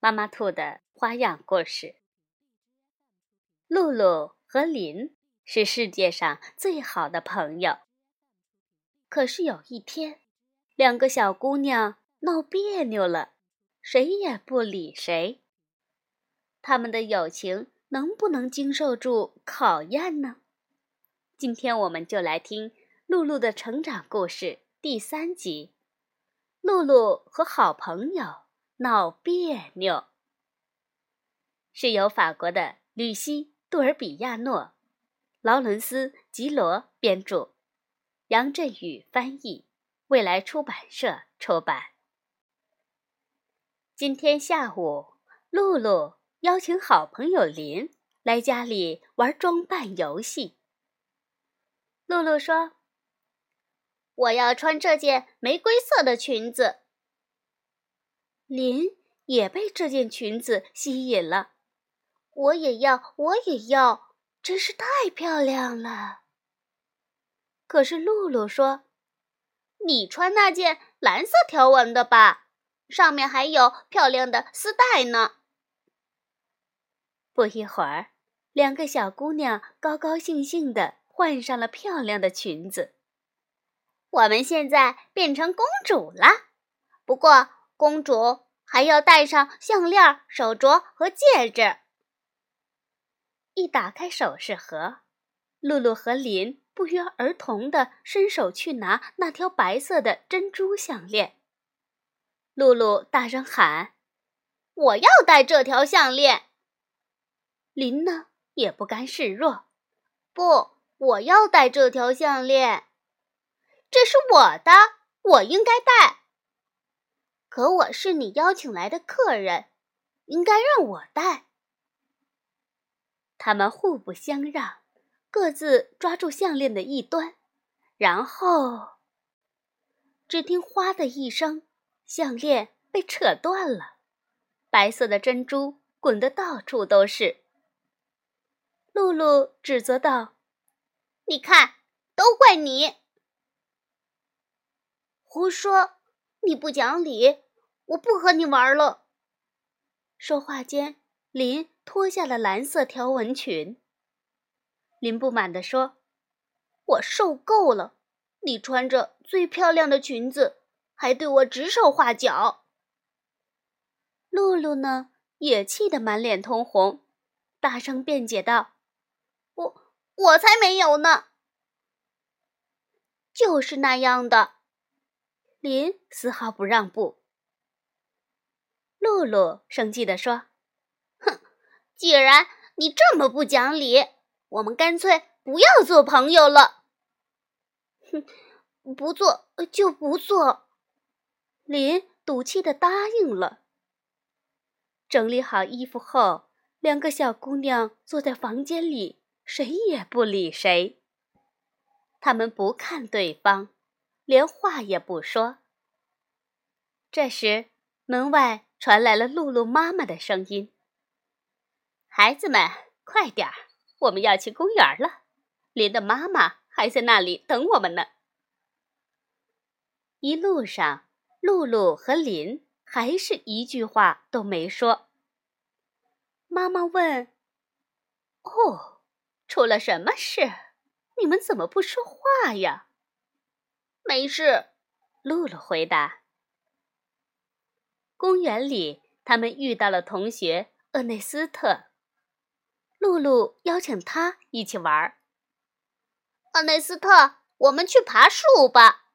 妈妈兔的花样故事。露露和林是世界上最好的朋友。可是有一天，两个小姑娘闹别扭了，谁也不理谁。他们的友情能不能经受住考验呢？今天我们就来听露露的成长故事第三集：露露和好朋友。闹别扭，是由法国的吕西·杜尔比亚诺、劳伦斯·吉罗编著，杨振宇翻译，未来出版社出版。今天下午，露露邀请好朋友林来家里玩装扮游戏。露露说：“我要穿这件玫瑰色的裙子。”林也被这件裙子吸引了，我也要，我也要，真是太漂亮了。可是露露说：“你穿那件蓝色条纹的吧，上面还有漂亮的丝带呢。”不一会儿，两个小姑娘高高兴兴地换上了漂亮的裙子。我们现在变成公主了，不过。公主还要戴上项链、手镯和戒指。一打开首饰盒，露露和林不约而同地伸手去拿那条白色的珍珠项链。露露大声喊：“我要戴这条项链！”林呢，也不甘示弱：“不，我要戴这条项链，这是我的，我应该戴。”可我是你邀请来的客人，应该让我带。他们互不相让，各自抓住项链的一端，然后，只听“哗”的一声，项链被扯断了，白色的珍珠滚得到处都是。露露指责道：“你看，都怪你！”胡说。你不讲理，我不和你玩了。说话间，林脱下了蓝色条纹裙。林不满地说：“我受够了，你穿着最漂亮的裙子，还对我指手画脚。”露露呢，也气得满脸通红，大声辩解道：“我我才没有呢，就是那样的。”林丝毫不让步。露露生气地说：“哼，既然你这么不讲理，我们干脆不要做朋友了。”哼，不做就不做。林赌气的答应了。整理好衣服后，两个小姑娘坐在房间里，谁也不理谁。他们不看对方。连话也不说。这时，门外传来了露露妈妈的声音：“孩子们，快点儿，我们要去公园了。林的妈妈还在那里等我们呢。”一路上，露露和林还是一句话都没说。妈妈问：“哦，出了什么事？你们怎么不说话呀？”没事，露露回答。公园里，他们遇到了同学厄内斯特。露露邀请他一起玩。厄内斯特，我们去爬树吧。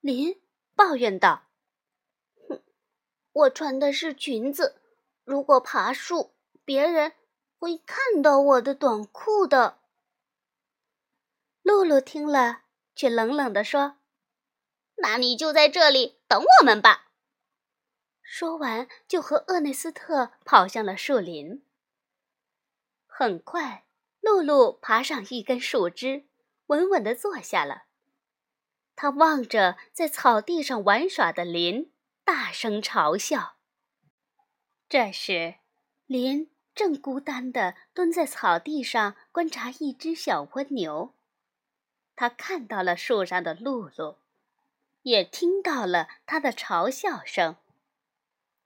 林抱怨道：“哼，我穿的是裙子，如果爬树，别人会看到我的短裤的。”露露听了，却冷冷地说：“那你就在这里等我们吧。”说完，就和厄内斯特跑向了树林。很快，露露爬上一根树枝，稳稳地坐下了。他望着在草地上玩耍的林，大声嘲笑。这时，林正孤单地蹲在草地上观察一只小蜗牛。他看到了树上的露露，也听到了他的嘲笑声。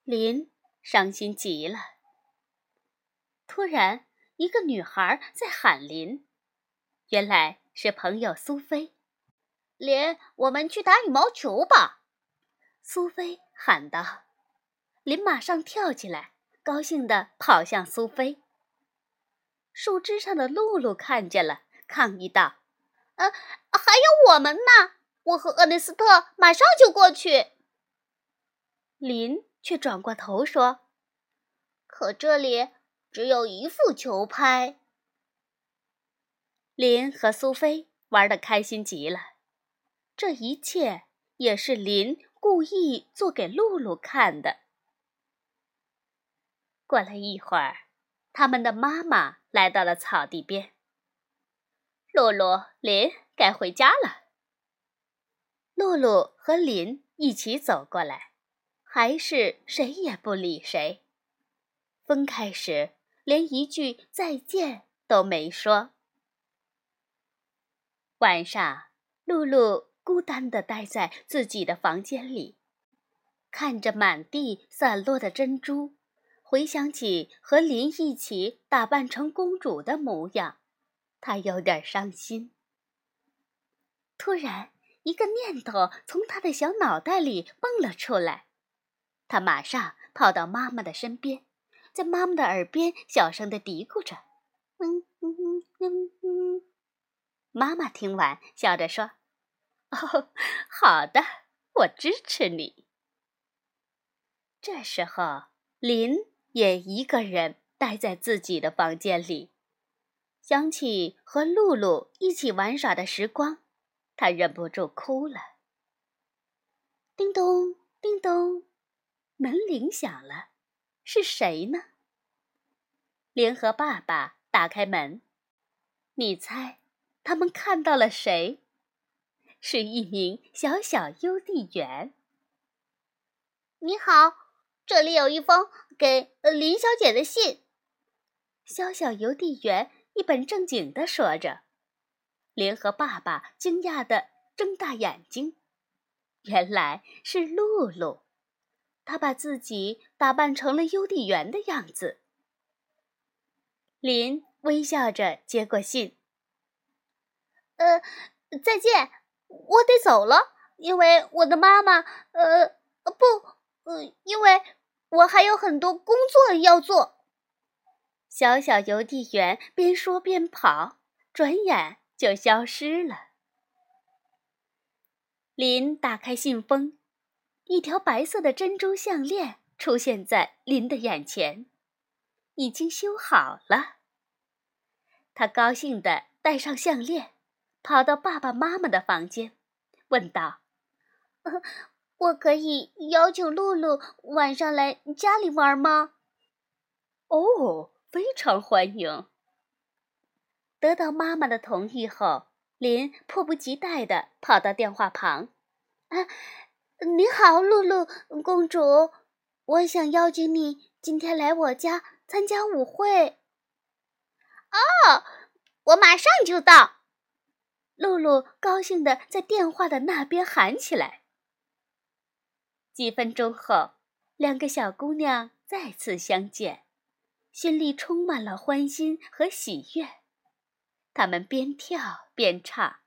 林伤心极了。突然，一个女孩在喊林，原来是朋友苏菲。林，我们去打羽毛球吧！苏菲喊道。林马上跳起来，高兴地跑向苏菲。树枝上的露露看见了，抗议道：“呃，还有我们呢！我和厄内斯特马上就过去。”林却转过头说：“可这里只有一副球拍。”林和苏菲玩得开心极了。这一切也是林故意做给露露看的。过了一会儿，他们的妈妈来到了草地边。露露、林该回家了。露露和林一起走过来，还是谁也不理谁。分开时，连一句再见都没说。晚上，露露。孤单地待在自己的房间里，看着满地散落的珍珠，回想起和林一起打扮成公主的模样，她有点伤心。突然，一个念头从他的小脑袋里蹦了出来，他马上跑到妈妈的身边，在妈妈的耳边小声地嘀咕着：“嗯嗯嗯嗯嗯。”妈妈听完，笑着说。哦，好的，我支持你。这时候，林也一个人待在自己的房间里，想起和露露一起玩耍的时光，他忍不住哭了。叮咚，叮咚，门铃响了，是谁呢？林和爸爸打开门，你猜，他们看到了谁？是一名小小邮递员。你好，这里有一封给林小姐的信。小小邮递员一本正经地说着。林和爸爸惊讶地睁大眼睛，原来是露露，她把自己打扮成了邮递员的样子。林微笑着接过信。呃，再见。我得走了，因为我的妈妈……呃，不，呃，因为我还有很多工作要做。小小邮递员边说边跑，转眼就消失了。林打开信封，一条白色的珍珠项链出现在林的眼前，已经修好了。他高兴地戴上项链。跑到爸爸妈妈的房间，问道：“我可以邀请露露晚上来家里玩吗？”“哦，非常欢迎。”得到妈妈的同意后，林迫不及待地跑到电话旁。“啊，你好，露露公主，我想邀请你今天来我家参加舞会。”“哦，我马上就到。”露露高兴地在电话的那边喊起来。几分钟后，两个小姑娘再次相见，心里充满了欢欣和喜悦。他们边跳边唱，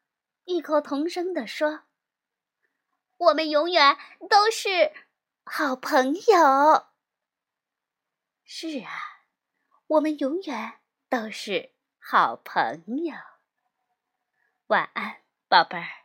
异口同声地说：“我们永远都是好朋友。”是啊，我们永远都是好朋友。晚安，宝贝儿。